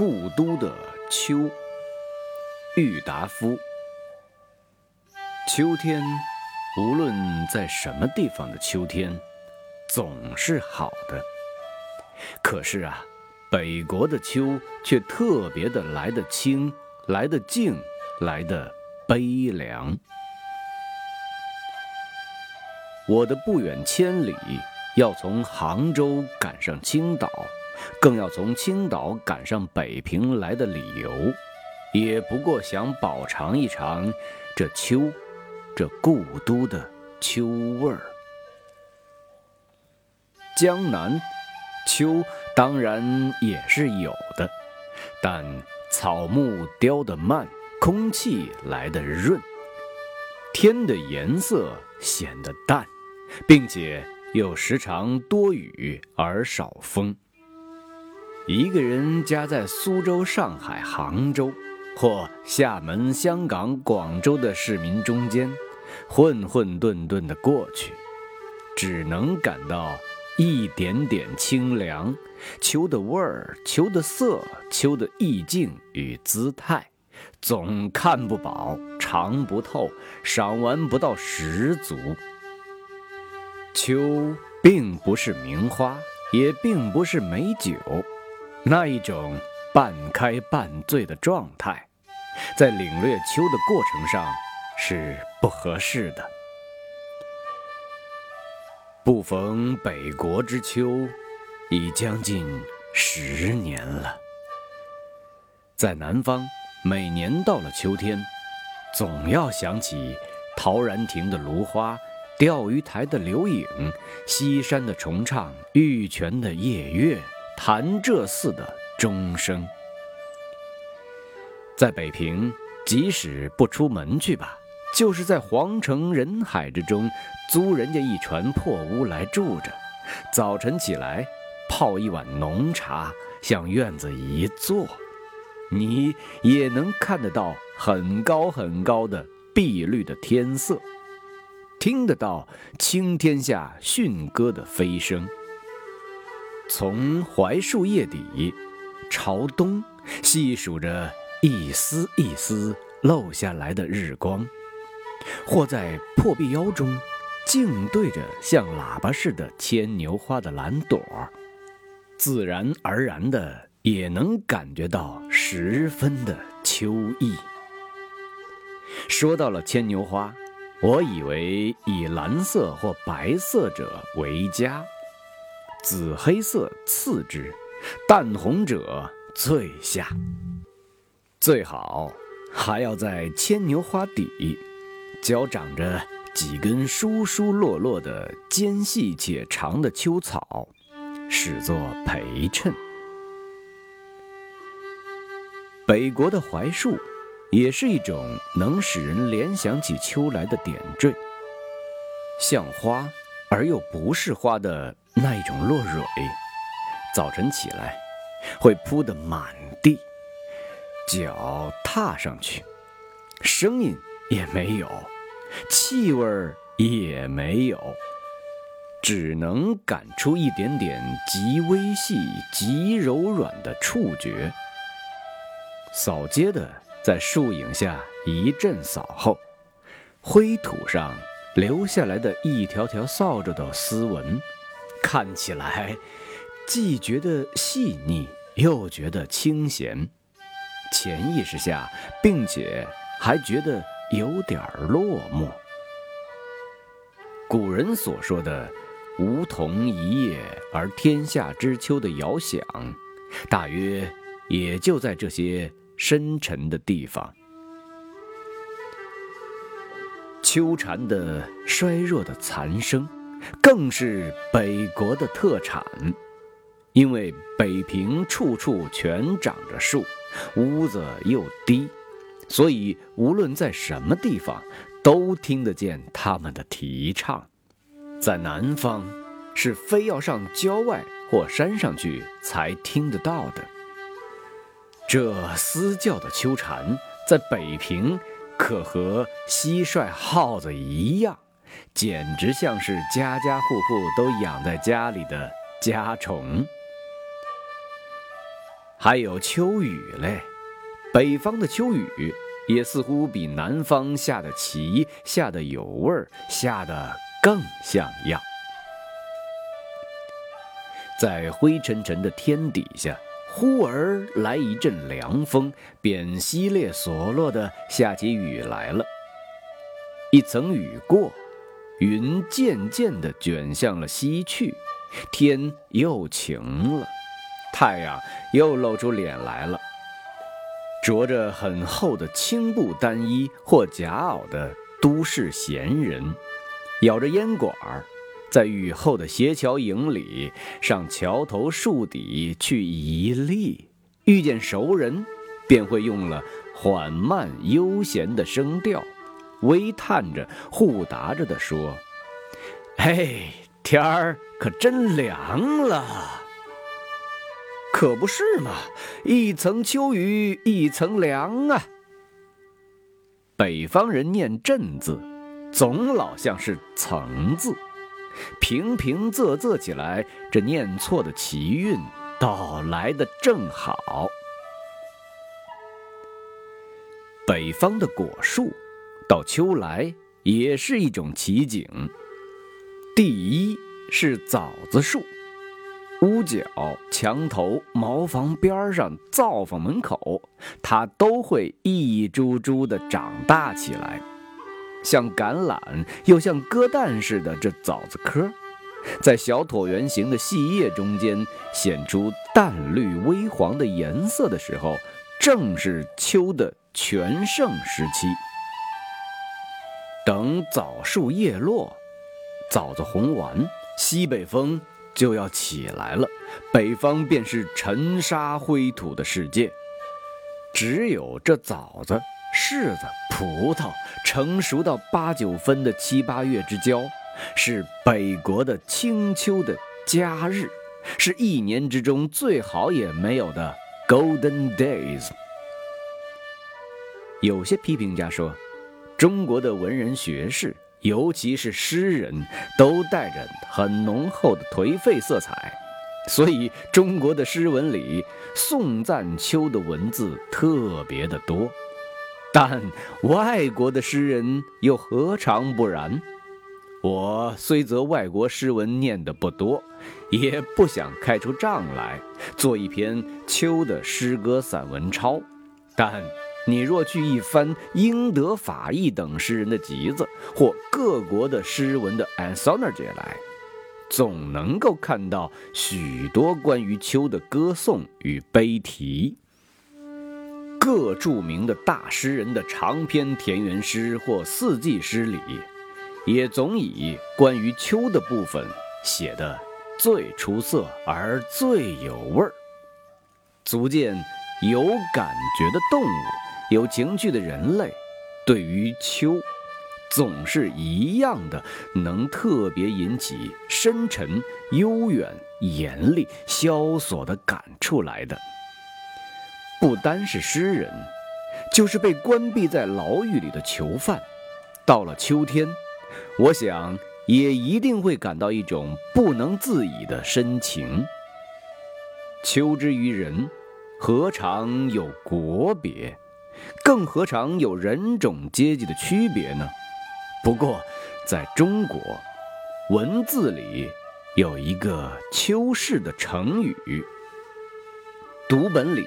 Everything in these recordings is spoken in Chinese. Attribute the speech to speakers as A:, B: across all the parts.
A: 故都的秋，郁达夫。秋天，无论在什么地方的秋天，总是好的。可是啊，北国的秋却特别的来得清，来得静，来得悲凉。我的不远千里，要从杭州赶上青岛。更要从青岛赶上北平来的理由，也不过想饱尝一尝这秋，这故都的秋味儿。江南秋当然也是有的，但草木凋得慢，空气来得润，天的颜色显得淡，并且又时常多雨而少风。一个人夹在苏州、上海、杭州，或厦门、香港、广州的市民中间，混混沌沌的过去，只能感到一点点清凉。秋的味儿、秋的色、秋的意境与姿态，总看不饱、尝不透、赏玩不到十足。秋并不是名花，也并不是美酒。那一种半开半醉的状态，在领略秋的过程上是不合适的。不逢北国之秋，已将近十年了。在南方，每年到了秋天，总要想起陶然亭的芦花、钓鱼台的柳影、西山的重唱、玉泉的夜月。潭柘寺的钟声，在北平，即使不出门去吧，就是在皇城人海之中租人家一船破屋来住着，早晨起来泡一碗浓茶，向院子一坐，你也能看得到很高很高的碧绿的天色，听得到青天下驯鸽的飞声。从槐树叶底朝东细数着一丝一丝漏下来的日光，或在破壁腰中静对着像喇叭似的牵牛花的蓝朵，自然而然的也能感觉到十分的秋意。说到了牵牛花，我以为以蓝色或白色者为佳。紫黑色次之，淡红者最下。最好还要在牵牛花底，脚长着几根疏疏落落的尖细且长的秋草，使作陪衬。北国的槐树，也是一种能使人联想起秋来的点缀，像花而又不是花的。那一种落蕊，早晨起来会铺得满地，脚踏上去，声音也没有，气味也没有，只能感出一点点极微细、极柔软的触觉。扫街的在树影下一阵扫后，灰土上留下来的一条条扫帚的丝纹。看起来，既觉得细腻，又觉得清闲，潜意识下，并且还觉得有点落寞。古人所说的“梧桐一叶而天下知秋”的遥想，大约也就在这些深沉的地方。秋蝉的衰弱的残声。更是北国的特产，因为北平处处全长着树，屋子又低，所以无论在什么地方，都听得见他们的提倡。在南方，是非要上郊外或山上去才听得到的。这嘶叫的秋蝉，在北平可和蟋蟀、耗子一样。简直像是家家户户都养在家里的家虫。还有秋雨嘞。北方的秋雨也似乎比南方下的齐，下的有味儿，下的更像样。在灰沉沉的天底下，忽而来一阵凉风，便稀裂索落的下起雨来了。一层雨过，云渐渐地卷向了西去，天又晴了，太阳又露出脸来了。着着很厚的青布单衣或夹袄的都市闲人，咬着烟管儿。在雨后的斜桥影里，上桥头树底去一立，遇见熟人，便会用了缓慢悠闲的声调，微叹着、互答着的说：“嘿，天儿可真凉了，可不是嘛？一层秋雨一层凉啊。”北方人念“镇”字，总老像是“层”字。平平仄仄起来，这念错的奇韵倒来的正好。北方的果树，到秋来也是一种奇景。第一是枣子树，屋角、墙头、茅房边上、灶房门口，它都会一株株的长大起来。像橄榄又像鸽蛋似的这枣子壳，在小椭圆形的细叶中间显出淡绿微黄的颜色的时候，正是秋的全盛时期。等枣树叶落，枣子红完，西北风就要起来了，北方便是尘沙灰土的世界，只有这枣子。柿子、葡萄成熟到八九分的七八月之交，是北国的清秋的佳日，是一年之中最好也没有的 golden days。有些批评家说，中国的文人学士，尤其是诗人，都带着很浓厚的颓废色彩，所以中国的诗文里颂赞秋的文字特别的多。但外国的诗人又何尝不然？我虽则外国诗文念得不多，也不想开出账来做一篇秋的诗歌散文抄。但你若去一翻英德法意等诗人的集子，或各国的诗文的 anthology 来，总能够看到许多关于秋的歌颂与悲题。各著名的大诗人的长篇田园诗或四季诗里，也总以关于秋的部分写得最出色而最有味儿，足见有感觉的动物、有情趣的人类，对于秋，总是一样的能特别引起深沉、悠远、严厉、萧索的感触来的。不单是诗人，就是被关闭在牢狱里的囚犯，到了秋天，我想也一定会感到一种不能自已的深情。秋之于人，何尝有国别，更何尝有人种阶级的区别呢？不过，在中国，文字里有一个秋氏的成语，读本里。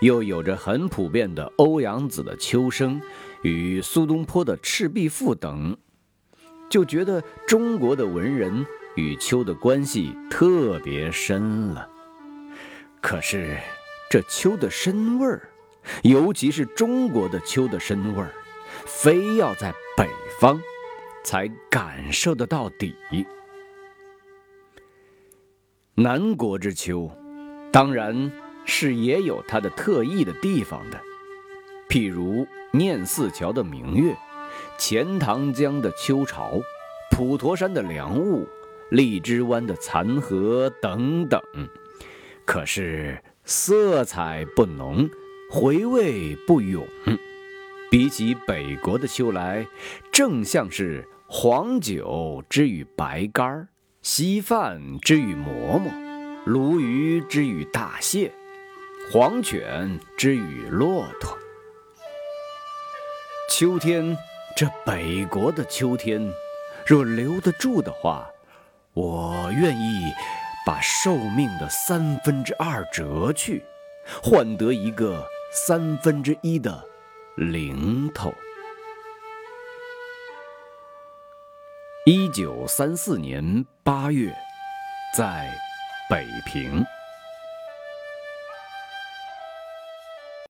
A: 又有着很普遍的欧阳子的《秋声》与苏东坡的《赤壁赋》等，就觉得中国的文人与秋的关系特别深了。可是，这秋的深味儿，尤其是中国的秋的深味儿，非要在北方才感受得到底。南国之秋，当然。是也有它的特异的地方的，譬如念四桥的明月，钱塘江的秋潮，普陀山的凉雾，荔枝湾的残荷等等。可是色彩不浓，回味不永，比起北国的秋来，正像是黄酒之与白干稀饭之与馍馍，鲈鱼之与大蟹。黄犬之与骆驼。秋天，这北国的秋天，若留得住的话，我愿意把寿命的三分之二折去，换得一个三分之一的零头。一九三四年八月，在北平。